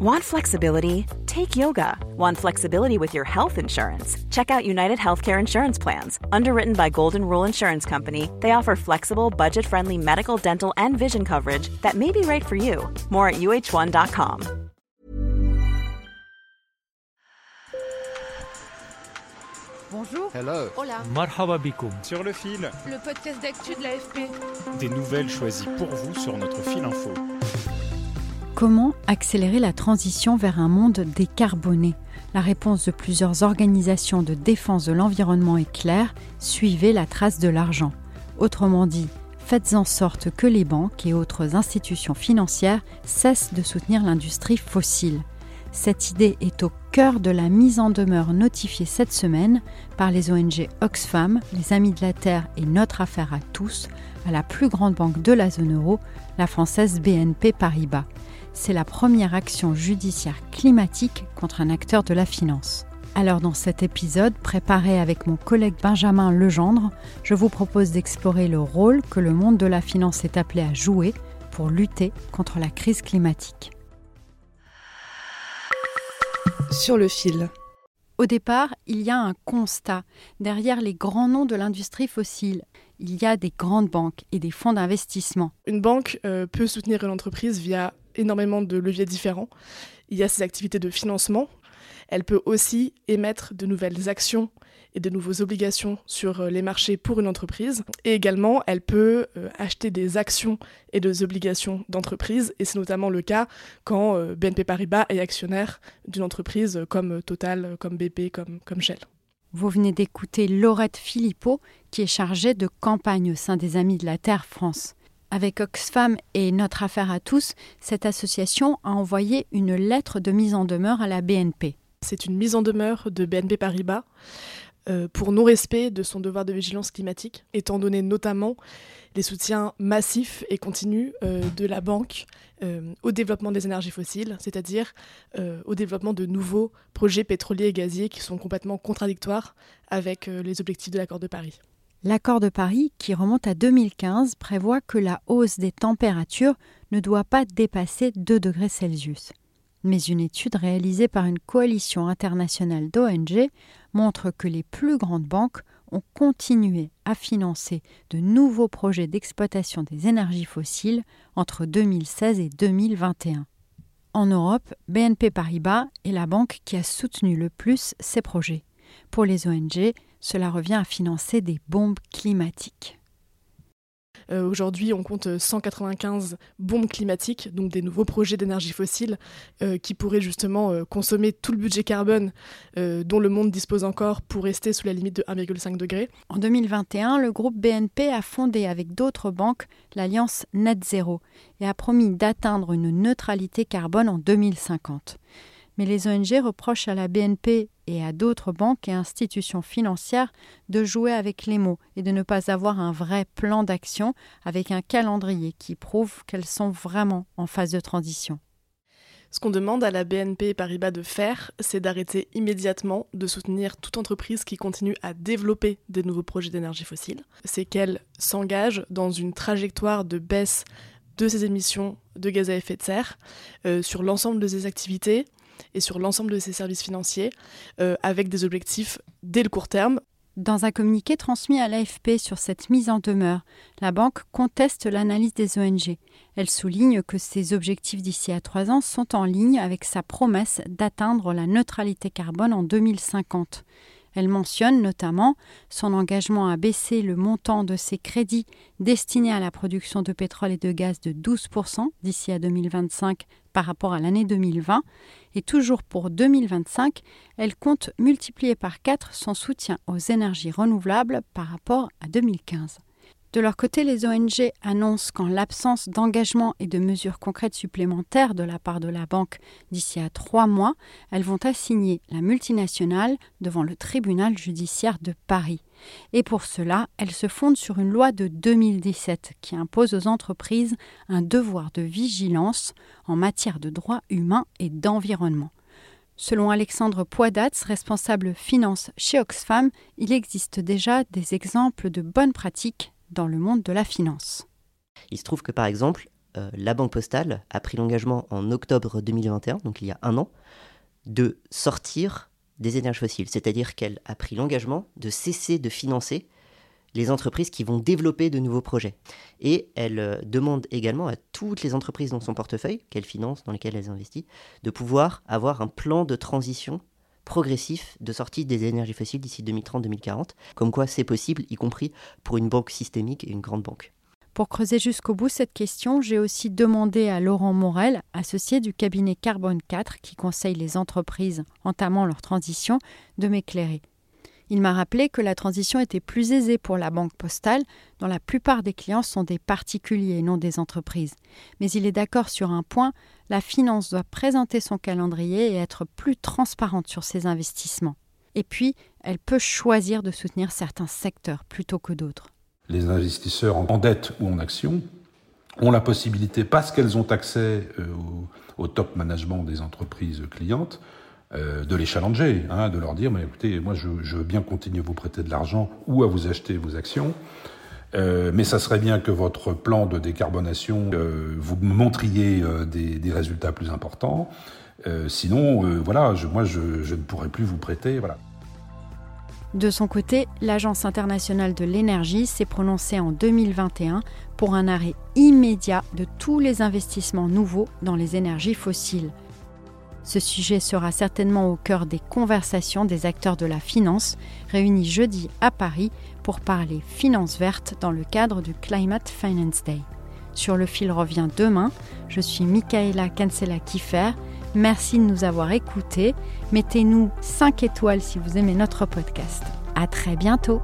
Want flexibility? Take yoga. Want flexibility with your health insurance? Check out United Healthcare Insurance Plans. Underwritten by Golden Rule Insurance Company, they offer flexible, budget friendly medical, dental, and vision coverage that may be right for you. More at uh1.com. Bonjour. Hello. Hola. Marhaba Sur le fil. Le podcast d'actu de l'AFP. Des nouvelles choisies pour vous sur notre fil info. Comment accélérer la transition vers un monde décarboné? La réponse de plusieurs organisations de défense de l'environnement est claire, suivez la trace de l'argent. Autrement dit, faites en sorte que les banques et autres institutions financières cessent de soutenir l'industrie fossile. Cette idée est au cœur de la mise en demeure notifiée cette semaine par les ONG Oxfam, les Amis de la Terre et Notre Affaire à tous à la plus grande banque de la zone euro, la française BNP Paribas c'est la première action judiciaire climatique contre un acteur de la finance. Alors dans cet épisode, préparé avec mon collègue Benjamin Legendre, je vous propose d'explorer le rôle que le monde de la finance est appelé à jouer pour lutter contre la crise climatique. Sur le fil. Au départ, il y a un constat. Derrière les grands noms de l'industrie fossile, il y a des grandes banques et des fonds d'investissement. Une banque euh, peut soutenir une entreprise via énormément de leviers différents. Il y a ses activités de financement. Elle peut aussi émettre de nouvelles actions et de nouvelles obligations sur euh, les marchés pour une entreprise. Et également, elle peut euh, acheter des actions et des obligations d'entreprise. Et c'est notamment le cas quand euh, BNP Paribas est actionnaire d'une entreprise comme Total, comme BP, comme, comme Shell. Vous venez d'écouter Laurette Philippot, qui est chargée de campagne au sein des Amis de la Terre France. Avec Oxfam et Notre Affaire à tous, cette association a envoyé une lettre de mise en demeure à la BNP. C'est une mise en demeure de BNP Paribas euh, pour non-respect de son devoir de vigilance climatique, étant donné notamment les soutiens massifs et continus euh, de la banque euh, au développement des énergies fossiles, c'est-à-dire au développement de nouveaux projets pétroliers et gaziers qui sont complètement contradictoires avec les objectifs de l'accord de Paris. L'accord de Paris, qui remonte à 2015, prévoit que la hausse des températures ne doit pas dépasser 2 degrés Celsius. Mais une étude réalisée par une coalition internationale d'ONG montre que les plus grandes banques ont continué à financer de nouveaux projets d'exploitation des énergies fossiles entre 2016 et 2021. En Europe, BNP Paribas est la banque qui a soutenu le plus ces projets. Pour les ONG, cela revient à financer des bombes climatiques. Euh, aujourd'hui, on compte 195 bombes climatiques, donc des nouveaux projets d'énergie fossile euh, qui pourraient justement euh, consommer tout le budget carbone dont le monde dispose encore pour rester sous la limite de 1,5 degré. En 2021, le groupe BNP a fondé avec d'autres banques l'alliance Net Zero et a promis d'atteindre une neutralité carbone en 2050 mais les ONG reprochent à la BNP et à d'autres banques et institutions financières de jouer avec les mots et de ne pas avoir un vrai plan d'action avec un calendrier qui prouve qu'elles sont vraiment en phase de transition. Ce qu'on demande à la BNP Paribas de faire, c'est d'arrêter immédiatement de soutenir toute entreprise qui continue à développer des nouveaux projets d'énergie fossile. C'est qu'elle s'engage dans une trajectoire de baisse de ses émissions de gaz à effet de serre euh, sur l'ensemble de ses activités et sur l'ensemble de ses services financiers, euh, avec des objectifs dès le court terme. Dans un communiqué transmis à l'AFP sur cette mise en demeure, la banque conteste l'analyse des ONG. Elle souligne que ces objectifs d'ici à trois ans sont en ligne avec sa promesse d'atteindre la neutralité carbone en 2050. Elle mentionne notamment son engagement à baisser le montant de ses crédits destinés à la production de pétrole et de gaz de 12% d'ici à 2025 par rapport à l'année 2020. Et toujours pour 2025, elle compte multiplier par 4 son soutien aux énergies renouvelables par rapport à 2015. De leur côté, les ONG annoncent qu'en l'absence d'engagement et de mesures concrètes supplémentaires de la part de la banque d'ici à trois mois, elles vont assigner la multinationale devant le tribunal judiciaire de Paris. Et pour cela, elles se fondent sur une loi de 2017 qui impose aux entreprises un devoir de vigilance en matière de droits humains et d'environnement. Selon Alexandre Poidatz, responsable finance chez Oxfam, il existe déjà des exemples de bonnes pratiques dans le monde de la finance. Il se trouve que par exemple, euh, la Banque Postale a pris l'engagement en octobre 2021, donc il y a un an, de sortir des énergies fossiles. C'est-à-dire qu'elle a pris l'engagement de cesser de financer les entreprises qui vont développer de nouveaux projets. Et elle euh, demande également à toutes les entreprises dans son portefeuille, qu'elle finance, dans lesquelles elle investit, de pouvoir avoir un plan de transition progressif de sortie des énergies fossiles d'ici 2030-2040, comme quoi c'est possible, y compris pour une banque systémique et une grande banque. Pour creuser jusqu'au bout cette question, j'ai aussi demandé à Laurent Morel, associé du cabinet Carbone 4 qui conseille les entreprises entamant leur transition, de m'éclairer. Il m'a rappelé que la transition était plus aisée pour la banque postale, dont la plupart des clients sont des particuliers et non des entreprises. Mais il est d'accord sur un point, la finance doit présenter son calendrier et être plus transparente sur ses investissements. Et puis, elle peut choisir de soutenir certains secteurs plutôt que d'autres les investisseurs en dette ou en actions ont la possibilité, parce qu'elles ont accès euh, au, top management des entreprises clientes, euh, de les challenger, hein, de leur dire, mais écoutez, moi je, veux bien continuer à vous prêter de l'argent ou à vous acheter vos actions, euh, mais ça serait bien que votre plan de décarbonation, vous montriez des, résultats plus importants. sinon, voilà, moi je, je, ne pourrais plus vous prêter. Voilà. De son côté, l'Agence internationale de l'énergie s'est prononcée en 2021 pour un arrêt immédiat de tous les investissements nouveaux dans les énergies fossiles. Ce sujet sera certainement au cœur des conversations des acteurs de la finance réunis jeudi à Paris pour parler finance verte dans le cadre du Climate Finance Day. Sur le fil revient demain. Je suis Michaela Cancela-Kiffer Merci de nous avoir écoutés. Mettez-nous 5 étoiles si vous aimez notre podcast. À très bientôt.